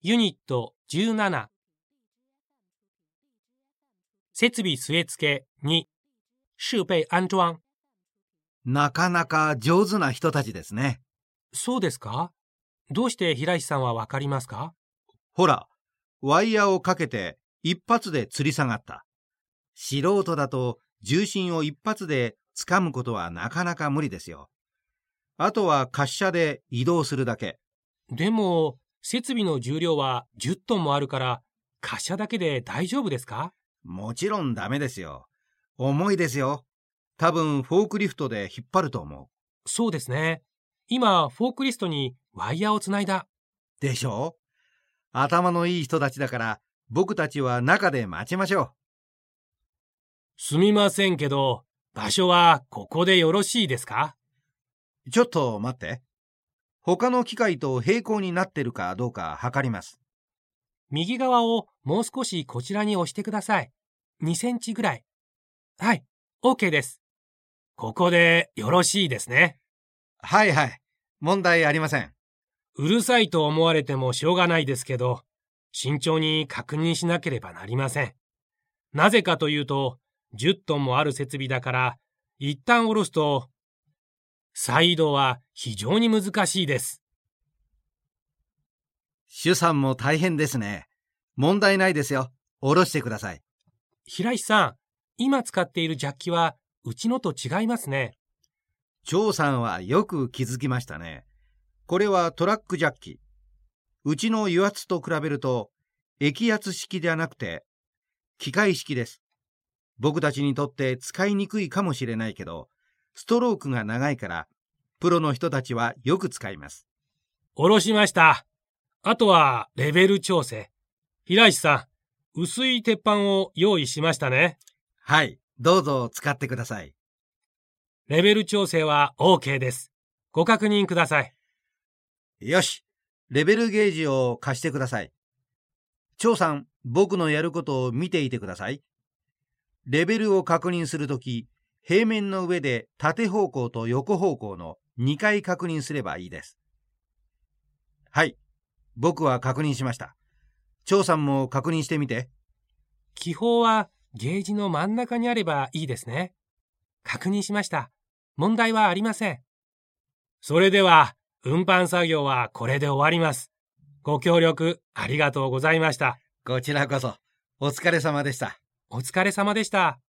ユニット17設備据え付け2設備安装なかなか上手な人たちですね。そうですか？どうして平石さんはわかりますか？ほら、ワイヤーをかけて一発で吊り下がった。素人だと重心を一発で掴むことはなかなか無理ですよ。あとは滑車で移動するだけ。でも、設備の重量は10トンもあるから、滑車だけで大丈夫ですか？もちろんダメですよ。重いですよ。多分フォークリフトで引っ張ると思そうですね。今、フォークリストにワイヤーをつないだ。う。でしょ？う頭のいい人たちだから、僕たちは中で待ちましょすみませんけど、場所はここでよろしいですか？う。ちょっと待って。他の機械と平行になってるかどうか測ります。右側をもう少しこちらに押してください。2センチぐらい。はい、OK です。ここでよろしいですね。はいはい。問題ありません。うるさいと思われてもしょうがないですけど、慎重に確認しなければなりません。なぜかというと、10トンもある設備だから、一旦下ろすと、再度は非常に難しいです。主さんも大変ですね。問題ないですよ。下ろしてください。平石さん、今使っているジャッキは、うちのと違いますね。張さんはよく気づきましたね。これはトラックジャッキ。うちの油圧と比べると、液圧式ではなくて、機械式です。僕たちにとって使いにくいかもしれないけど、ストロークが長いから、プロの人たちはよく使います。下ろしました。あとは、レベル調整。平石さん、薄い鉄板を用意しましたね。はい、どうぞ使ってください。レベル調整は OK です。ご確認ください。よし、レベルゲージを貸してください。張さん、僕のやることを見ていてください。レベルを確認するとき、平面の上で縦方向と横方向の2回確認すればいいです。はい、僕は確認しました。張さんも確認してみて。気泡はゲージの真ん中にあればいいですね。確認しました。問題はありません。それでは、運搬作業はこれで終わります。ご協力ありがとうございました。こちらこそ、お疲れ様でした。お疲れ様でした。